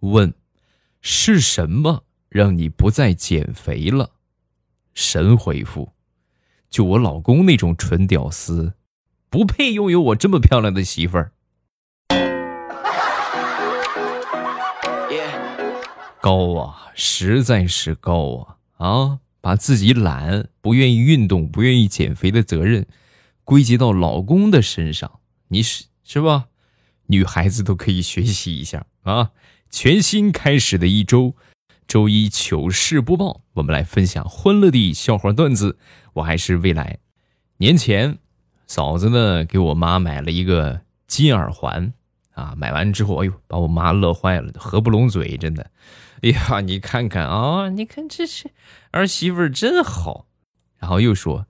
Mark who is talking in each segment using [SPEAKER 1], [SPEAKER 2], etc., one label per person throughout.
[SPEAKER 1] 问：是什么让你不再减肥了？神回复：就我老公那种纯屌丝，不配拥有我这么漂亮的媳妇儿。高啊，实在是高啊！啊，把自己懒、不愿意运动、不愿意减肥的责任归结到老公的身上，你是是吧？女孩子都可以学习一下啊！全新开始的一周，周一糗事播报，我们来分享欢乐的笑话段子。我还是未来。年前，嫂子呢给我妈买了一个金耳环啊，买完之后，哎呦，把我妈乐坏了，合不拢嘴，真的。哎呀，你看看啊，你看这是儿媳妇真好。然后又说，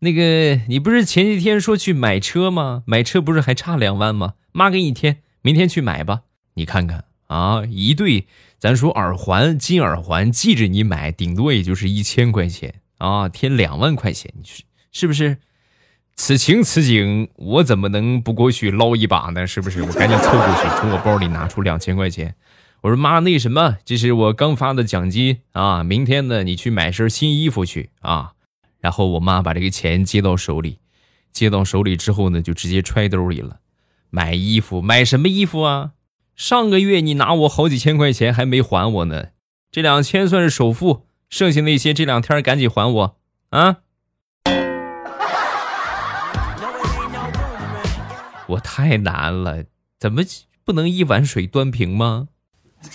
[SPEAKER 1] 那个你不是前几天说去买车吗？买车不是还差两万吗？妈给你添，明天去买吧。你看看啊，一对，咱说耳环，金耳环，记着你买，顶多也就是一千块钱啊，添两万块钱，你是是不是？此情此景，我怎么能不过去捞一把呢？是不是？我赶紧凑过去，从我包里拿出两千块钱。我说妈，那什么，这是我刚发的奖金啊！明天呢，你去买身新衣服去啊！然后我妈把这个钱接到手里，接到手里之后呢，就直接揣兜里了。买衣服，买什么衣服啊？上个月你拿我好几千块钱还没还我呢，这两千算是首付，剩下那些这两天赶紧还我啊！我太难了，怎么不能一碗水端平吗？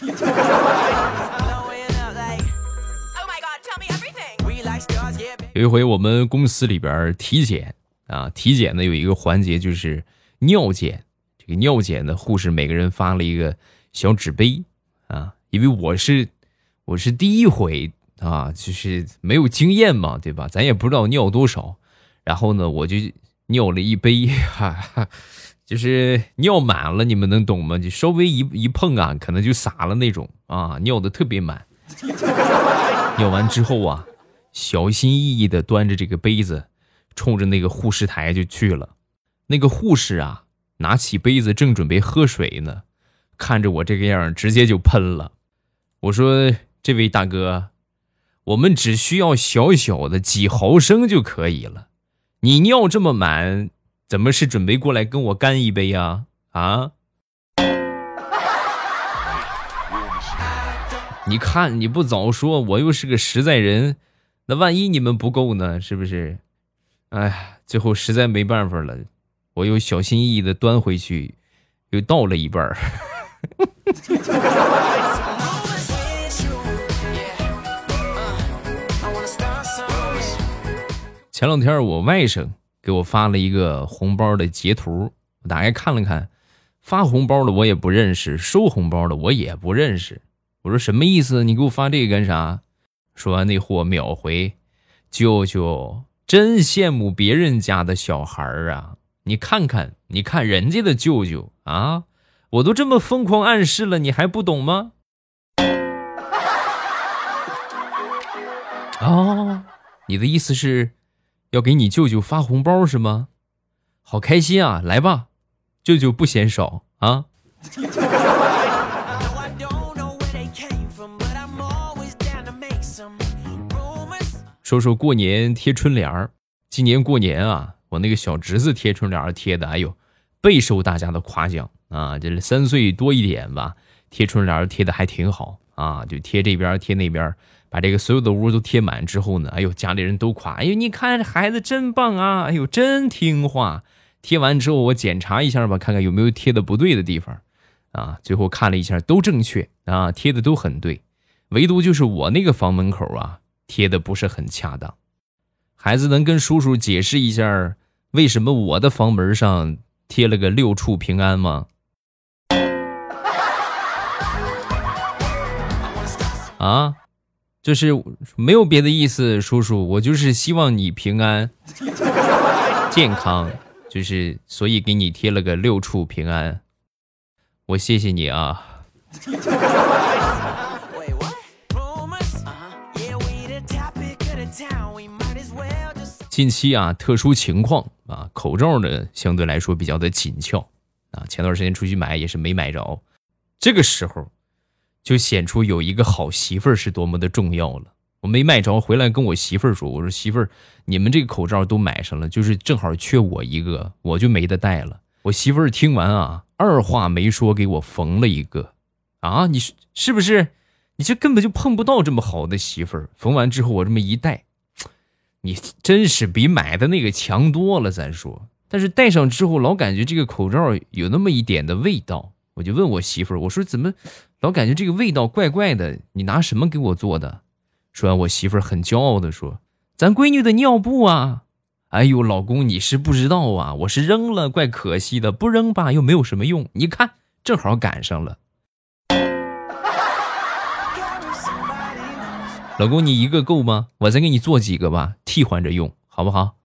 [SPEAKER 1] 有一回我们公司里边体检啊，体检呢有一个环节就是尿检。这个尿检的护士每个人发了一个小纸杯啊，因为我是我是第一回啊，就是没有经验嘛，对吧？咱也不知道尿多少，然后呢，我就尿了一杯哈哈。就是尿满了，你们能懂吗？就稍微一一碰啊，可能就洒了那种啊，尿的特别满。尿完之后啊，小心翼翼的端着这个杯子，冲着那个护士台就去了。那个护士啊，拿起杯子正准备喝水呢，看着我这个样，直接就喷了。我说：“这位大哥，我们只需要小小的几毫升就可以了，你尿这么满。”怎么是准备过来跟我干一杯呀？啊！你看你不早说，我又是个实在人，那万一你们不够呢？是不是？哎呀，最后实在没办法了，我又小心翼翼的端回去，又倒了一半儿。前两天我外甥。给我发了一个红包的截图，我打开看了看，发红包的我也不认识，收红包的我也不认识。我说什么意思？你给我发这个干啥？说完那货秒回：“舅舅，真羡慕别人家的小孩儿啊！你看看，你看人家的舅舅啊！我都这么疯狂暗示了，你还不懂吗？” 哦，你的意思是？要给你舅舅发红包是吗？好开心啊！来吧，舅舅不嫌少啊。说说过年贴春联儿，今年过年啊，我那个小侄子贴春联儿贴的，哎呦，备受大家的夸奖啊！这是三岁多一点吧，贴春联儿贴的还挺好啊，就贴这边贴那边。把这个所有的屋都贴满之后呢，哎呦，家里人都夸，哎呦，你看这孩子真棒啊，哎呦，真听话。贴完之后，我检查一下吧，看看有没有贴的不对的地方，啊，最后看了一下都正确啊，贴的都很对，唯独就是我那个房门口啊，贴的不是很恰当。孩子能跟叔叔解释一下，为什么我的房门上贴了个六处平安吗？啊？就是没有别的意思，叔叔，我就是希望你平安、健康，就是所以给你贴了个六处平安，我谢谢你啊。近期啊，特殊情况啊，口罩呢相对来说比较的紧俏啊，前段时间出去买也是没买着，这个时候。就显出有一个好媳妇儿是多么的重要了。我没买着，回来跟我媳妇儿说：“我说媳妇儿，你们这个口罩都买上了，就是正好缺我一个，我就没得戴了。”我媳妇儿听完啊，二话没说给我缝了一个。啊，你是是不是？你这根本就碰不到这么好的媳妇儿。缝完之后，我这么一戴，你真是比买的那个强多了。咱说，但是戴上之后，老感觉这个口罩有那么一点的味道。我就问我媳妇儿，我说怎么老感觉这个味道怪怪的？你拿什么给我做的？说完，我媳妇儿很骄傲的说：“咱闺女的尿布啊！”哎呦，老公你是不知道啊，我是扔了，怪可惜的。不扔吧，又没有什么用。你看，正好赶上了。老公，你一个够吗？我再给你做几个吧，替换着用，好不好？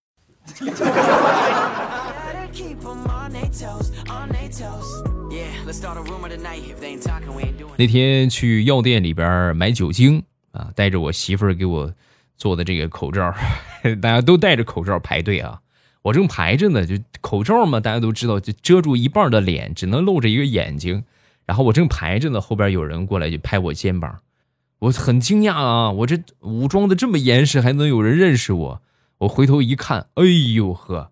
[SPEAKER 1] 那天去药店里边买酒精啊，带着我媳妇儿给我做的这个口罩，大家都戴着口罩排队啊。我正排着呢，就口罩嘛，大家都知道，就遮住一半的脸，只能露着一个眼睛。然后我正排着呢，后边有人过来就拍我肩膀，我很惊讶啊，我这武装的这么严实，还能有人认识我？我回头一看，哎呦呵，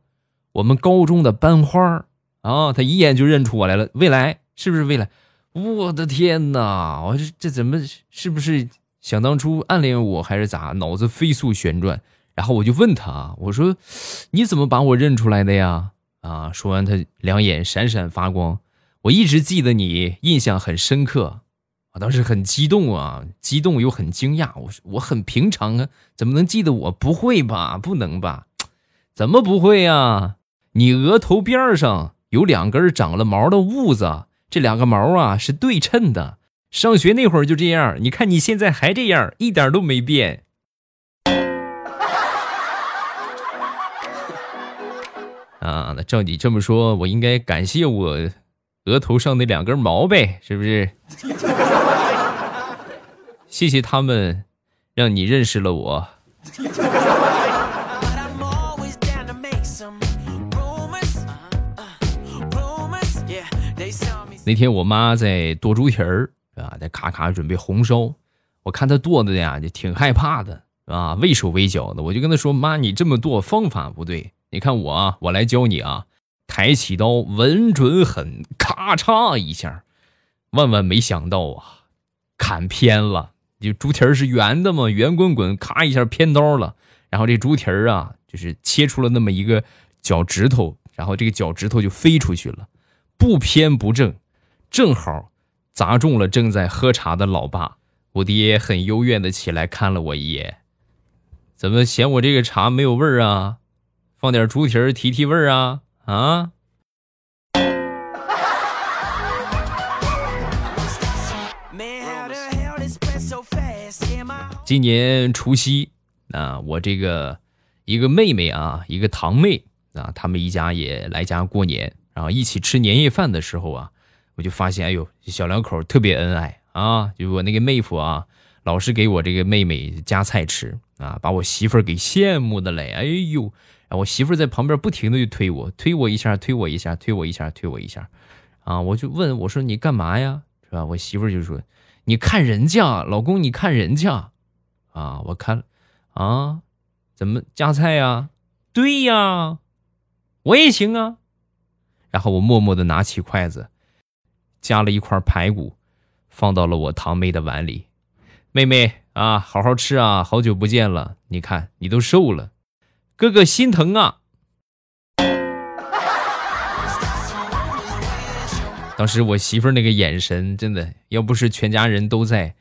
[SPEAKER 1] 我们高中的班花啊，他一眼就认出我来了，未来是不是未来？我的天哪！我这这怎么是不是想当初暗恋我还是咋？脑子飞速旋转，然后我就问他，我说你怎么把我认出来的呀？啊！说完，他两眼闪闪发光。我一直记得你，印象很深刻。我当时很激动啊，激动又很惊讶。我说我很平常啊，怎么能记得我？不会吧？不能吧？怎么不会呀？你额头边上有两根长了毛的痦子。这两个毛啊是对称的，上学那会儿就这样。你看你现在还这样，一点都没变。啊，那照你这么说，我应该感谢我额头上那两根毛呗，是不是？谢谢他们，让你认识了我。那天我妈在剁猪蹄儿啊，在咔咔准备红烧。我看她剁的呀，就挺害怕的啊，畏手畏脚的。我就跟她说：“妈，你这么剁方法不对，你看我啊，我来教你啊，抬起刀，稳准狠，咔嚓一下。”万万没想到啊，砍偏了。就猪蹄儿是圆的嘛，圆滚滚，咔一下偏刀了。然后这猪蹄儿啊，就是切出了那么一个脚趾头，然后这个脚趾头就飞出去了，不偏不正。正好砸中了正在喝茶的老爸，我爹很幽怨的起来看了我一眼，怎么嫌我这个茶没有味儿啊？放点猪蹄儿提提味儿啊？啊！今年除夕啊，我这个一个妹妹啊，一个堂妹啊，他们一家也来家过年，然后一起吃年夜饭的时候啊。我就发现，哎呦，小两口特别恩爱啊！就我那个妹夫啊，老是给我这个妹妹夹菜吃啊，把我媳妇儿给羡慕的嘞！哎呦，然后我媳妇在旁边不停的就推我，推我一下，推我一下，推我一下，推我一下，啊！我就问我说你干嘛呀？是吧？我媳妇就说你看人家老公，你看人家，啊！我看，啊，怎么夹菜呀？对呀，我也行啊。然后我默默的拿起筷子。夹了一块排骨，放到了我堂妹的碗里。妹妹啊，好好吃啊，好久不见了。你看你都瘦了，哥哥心疼啊。当时我媳妇儿那个眼神，真的要不是全家人都在，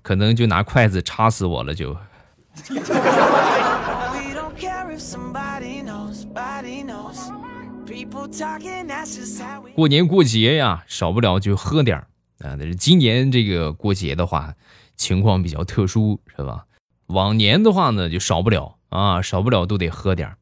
[SPEAKER 1] 可能就拿筷子插死我了。就。过年过节呀，少不了就喝点儿啊。但是今年这个过节的话，情况比较特殊，是吧？往年的话呢，就少不了啊，少不了都得喝点儿。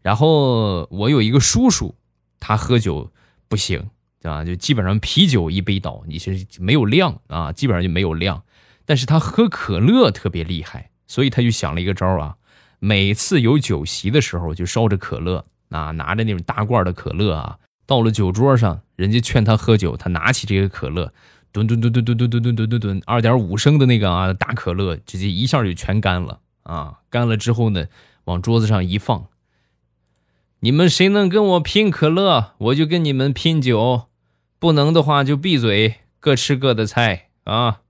[SPEAKER 1] 然后我有一个叔叔，他喝酒不行，对吧？就基本上啤酒一杯倒，你是没有量啊，基本上就没有量。但是他喝可乐特别厉害，所以他就想了一个招啊，每次有酒席的时候，就烧着可乐。啊，拿着那种大罐的可乐啊，到了酒桌上，人家劝他喝酒，他拿起这个可乐，吨吨吨吨吨吨吨吨吨吨，二点五升的那个啊大可乐，直接一下就全干了啊！干了之后呢，往桌子上一放。你们谁能跟我拼可乐，我就跟你们拼酒；不能的话就闭嘴，各吃各的菜啊！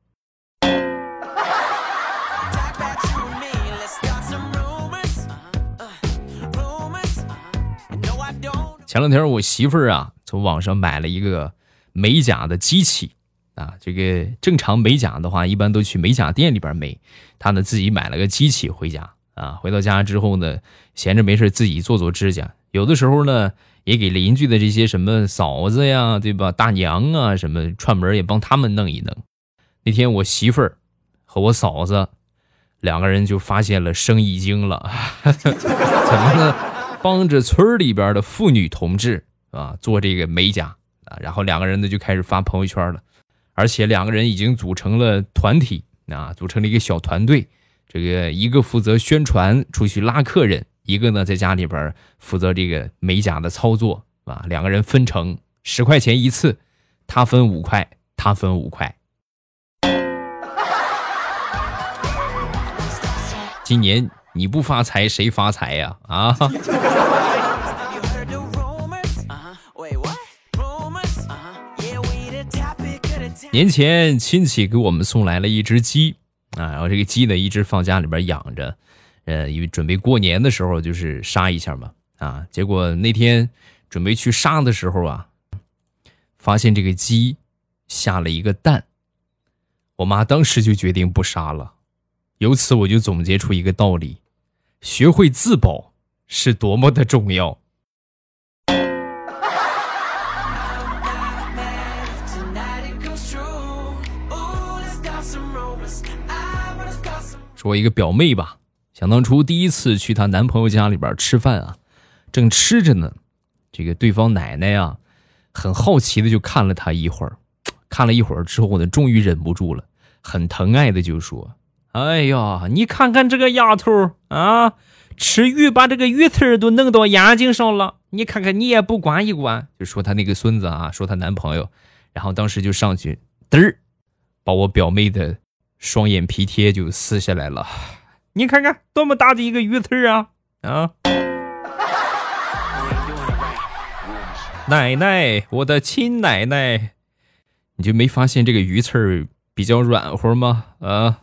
[SPEAKER 1] 前两天我媳妇儿啊，从网上买了一个美甲的机器啊。这个正常美甲的话，一般都去美甲店里边美。他呢自己买了个机器回家啊。回到家之后呢，闲着没事自己做做指甲。有的时候呢，也给邻居的这些什么嫂子呀，对吧？大娘啊，什么串门也帮他们弄一弄。那天我媳妇儿和我嫂子两个人就发现了生意经了，怎么呢？帮着村里边的妇女同志啊做这个美甲啊，然后两个人呢就开始发朋友圈了，而且两个人已经组成了团体啊，组成了一个小团队。这个一个负责宣传出去拉客人，一个呢在家里边负责这个美甲的操作啊。两个人分成十块钱一次，他分五块，他分五块。今年。你不发财谁发财呀？啊！年前亲戚给我们送来了一只鸡啊，然后这个鸡呢一直放家里边养着，呃，因为准备过年的时候就是杀一下嘛啊。结果那天准备去杀的时候啊，发现这个鸡下了一个蛋，我妈当时就决定不杀了。由此我就总结出一个道理：学会自保是多么的重要。说一个表妹吧，想当初第一次去她男朋友家里边吃饭啊，正吃着呢，这个对方奶奶啊，很好奇的就看了她一会儿，看了一会儿之后呢，终于忍不住了，很疼爱的就说。哎呀，你看看这个丫头啊，吃鱼把这个鱼刺都弄到眼睛上了。你看看，你也不管一管，就说她那个孙子啊，说她男朋友，然后当时就上去嘚儿，把我表妹的双眼皮贴就撕下来了。你看看多么大的一个鱼刺啊啊！奶奶，我的亲奶奶，你就没发现这个鱼刺儿比较软和吗？啊？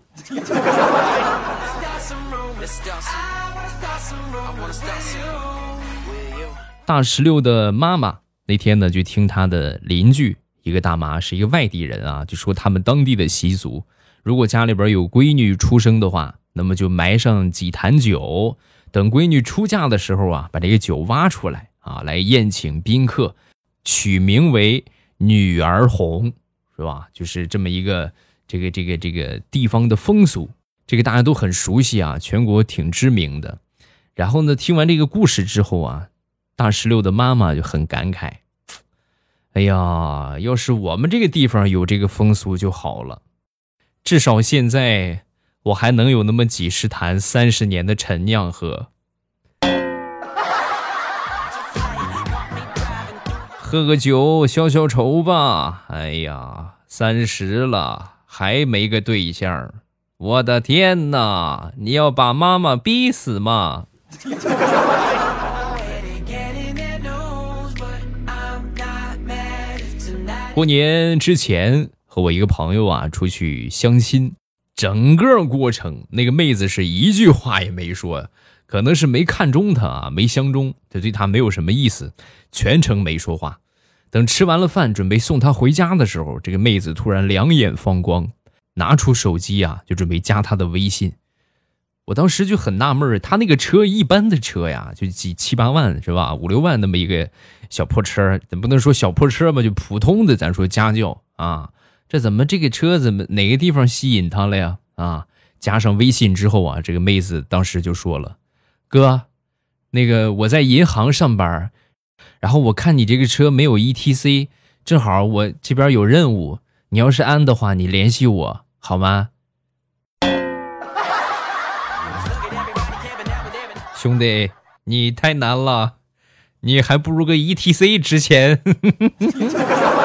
[SPEAKER 1] 大石榴的妈妈那天呢，就听她的邻居一个大妈是一个外地人啊，就说他们当地的习俗，如果家里边有闺女出生的话，那么就埋上几坛酒，等闺女出嫁的时候啊，把这个酒挖出来啊，来宴请宾客，取名为女儿红，是吧？就是这么一个。这个这个这个地方的风俗，这个大家都很熟悉啊，全国挺知名的。然后呢，听完这个故事之后啊，大石榴的妈妈就很感慨：“哎呀，要是我们这个地方有这个风俗就好了，至少现在我还能有那么几十坛三十年的陈酿喝，喝个酒消消愁吧。哎呀，三十了。”还没个对象，我的天哪！你要把妈妈逼死吗？过年之前和我一个朋友啊出去相亲，整个过程那个妹子是一句话也没说，可能是没看中他啊，没相中，他对他没有什么意思，全程没说话。等吃完了饭，准备送她回家的时候，这个妹子突然两眼放光，拿出手机啊，就准备加他的微信。我当时就很纳闷儿他那个车一般的车呀，就几七八万是吧？五六万那么一个小破车，怎不能说小破车吧？就普通的，咱说家轿啊，这怎么这个车怎么哪个地方吸引他了呀？啊，加上微信之后啊，这个妹子当时就说了：“哥，那个我在银行上班。”然后我看你这个车没有 E T C，正好我这边有任务，你要是安的话，你联系我好吗？兄弟，你太难了，你还不如个 E T C 值钱。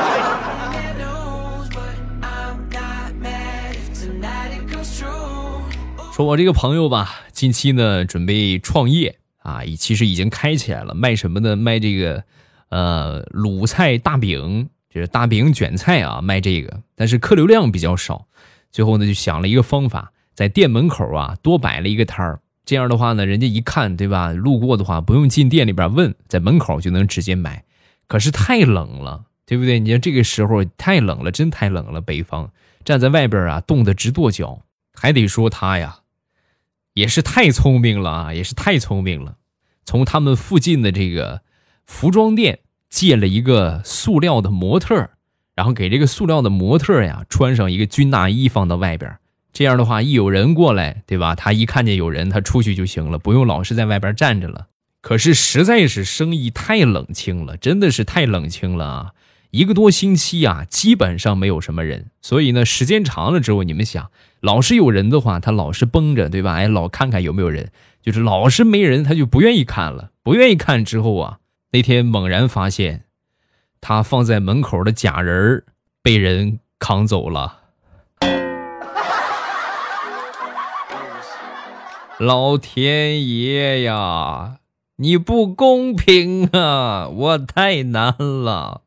[SPEAKER 1] 说我这个朋友吧，近期呢准备创业啊，其实已经开起来了，卖什么呢？卖这个呃卤菜大饼，就是大饼卷菜啊，卖这个，但是客流量比较少。最后呢，就想了一个方法，在店门口啊多摆了一个摊儿，这样的话呢，人家一看，对吧？路过的话不用进店里边问，在门口就能直接买。可是太冷了，对不对？你看这个时候太冷了，真太冷了。北方站在外边啊，冻得直跺脚。还得说他呀，也是太聪明了啊，也是太聪明了。从他们附近的这个服装店借了一个塑料的模特。然后给这个塑料的模特呀穿上一个军大衣放到外边，这样的话一有人过来，对吧？他一看见有人，他出去就行了，不用老是在外边站着了。可是实在是生意太冷清了，真的是太冷清了啊！一个多星期啊，基本上没有什么人。所以呢，时间长了之后，你们想，老是有人的话，他老是绷着，对吧？哎，老看看有没有人，就是老是没人，他就不愿意看了。不愿意看之后啊，那天猛然发现。他放在门口的假人被人扛走了，老天爷呀！你不公平啊！我太难了。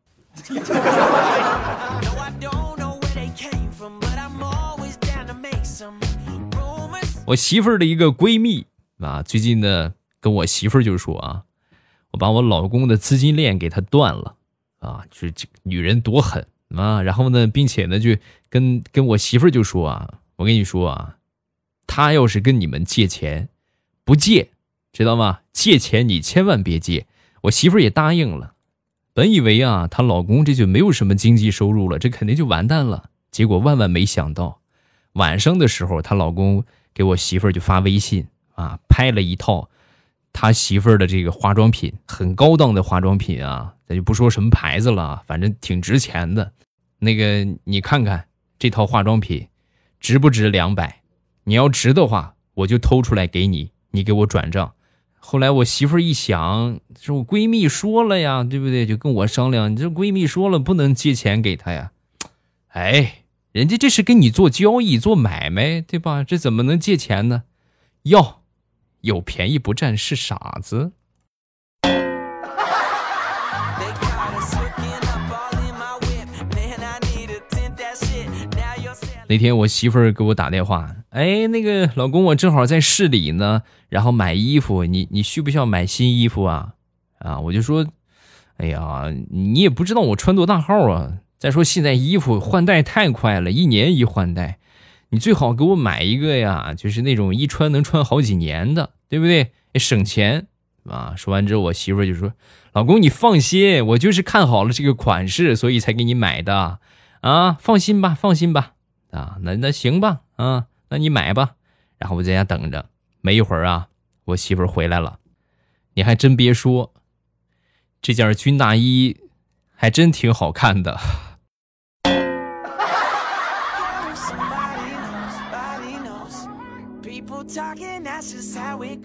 [SPEAKER 1] 我媳妇儿的一个闺蜜啊，最近呢跟我媳妇儿就说啊，我把我老公的资金链给他断了。啊，就是这女人多狠啊！然后呢，并且呢，就跟跟我媳妇儿就说啊，我跟你说啊，他要是跟你们借钱，不借，知道吗？借钱你千万别借。我媳妇儿也答应了。本以为啊，她老公这就没有什么经济收入了，这肯定就完蛋了。结果万万没想到，晚上的时候，她老公给我媳妇儿就发微信啊，拍了一套。他媳妇儿的这个化妆品很高档的化妆品啊，咱就不说什么牌子了，反正挺值钱的。那个你看看这套化妆品值不值两百？你要值的话，我就偷出来给你，你给我转账。后来我媳妇儿一想，是我闺蜜说了呀，对不对？就跟我商量，你这闺蜜说了不能借钱给她呀。哎，人家这是跟你做交易、做买卖，对吧？这怎么能借钱呢？要。有便宜不占是傻子。那天我媳妇儿给我打电话，哎，那个老公，我正好在市里呢，然后买衣服，你你需不需要买新衣服啊？啊，我就说，哎呀，你也不知道我穿多大号啊。再说现在衣服换代太快了，一年一换代。你最好给我买一个呀，就是那种一穿能穿好几年的，对不对？省钱啊！说完之后，我媳妇儿就说：“老公，你放心，我就是看好了这个款式，所以才给你买的啊！放心吧，放心吧啊！那那行吧啊，那你买吧。然后我在家等着。没一会儿啊，我媳妇回来了。你还真别说，这件军大衣还真挺好看的。”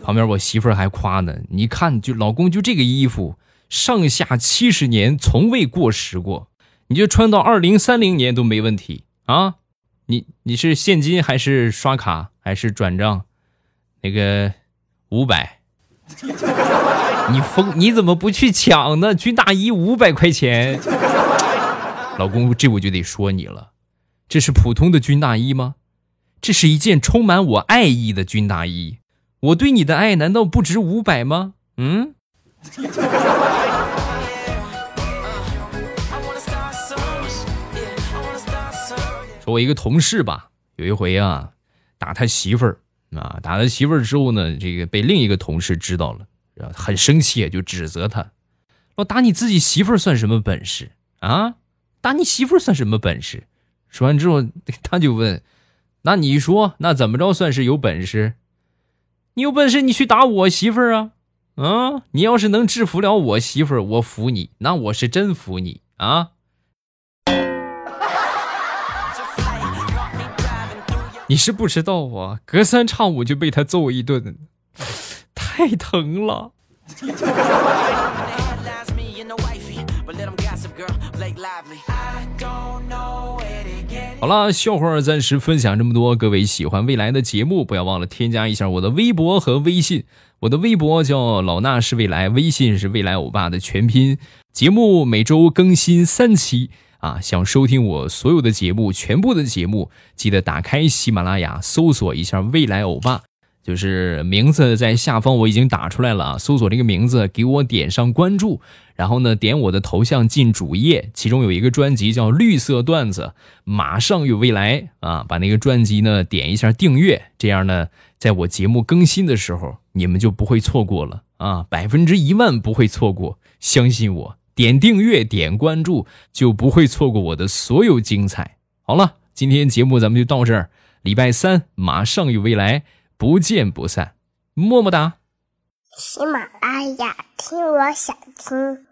[SPEAKER 1] 旁边我媳妇儿还夸呢，你看，就老公就这个衣服，上下七十年从未过时过，你就穿到二零三零年都没问题啊！你你是现金还是刷卡还是转账？那个五百，你疯？你怎么不去抢呢？军大衣五百块钱，老公，这我就得说你了，这是普通的军大衣吗？这是一件充满我爱意的军大衣，我对你的爱难道不值五百吗？嗯。我一个同事吧，有一回啊，打他媳妇儿啊，打他媳妇儿之后呢，这个被另一个同事知道了，很生气，就指责他：“我打你自己媳妇儿算什么本事啊？打你媳妇儿算什么本事？”说完之后，他就问。那你说，那怎么着算是有本事？你有本事，你去打我媳妇儿啊！啊，你要是能制服了我媳妇儿，我服你，那我是真服你啊！你是不知道啊，隔三差五就被他揍一顿，太疼了。好了，笑话暂时分享这么多。各位喜欢未来的节目，不要忘了添加一下我的微博和微信。我的微博叫老衲是未来，微信是未来欧巴的全拼。节目每周更新三期啊！想收听我所有的节目，全部的节目，记得打开喜马拉雅，搜索一下未来欧巴。就是名字在下方我已经打出来了啊，搜索这个名字，给我点上关注，然后呢点我的头像进主页，其中有一个专辑叫绿色段子，马上有未来啊，把那个专辑呢点一下订阅，这样呢在我节目更新的时候你们就不会错过了啊，百分之一万不会错过，相信我，点订阅点关注就不会错过我的所有精彩。好了，今天节目咱们就到这儿，礼拜三马上与未来。不见不散，么么哒。
[SPEAKER 2] 喜马拉雅，听我想听。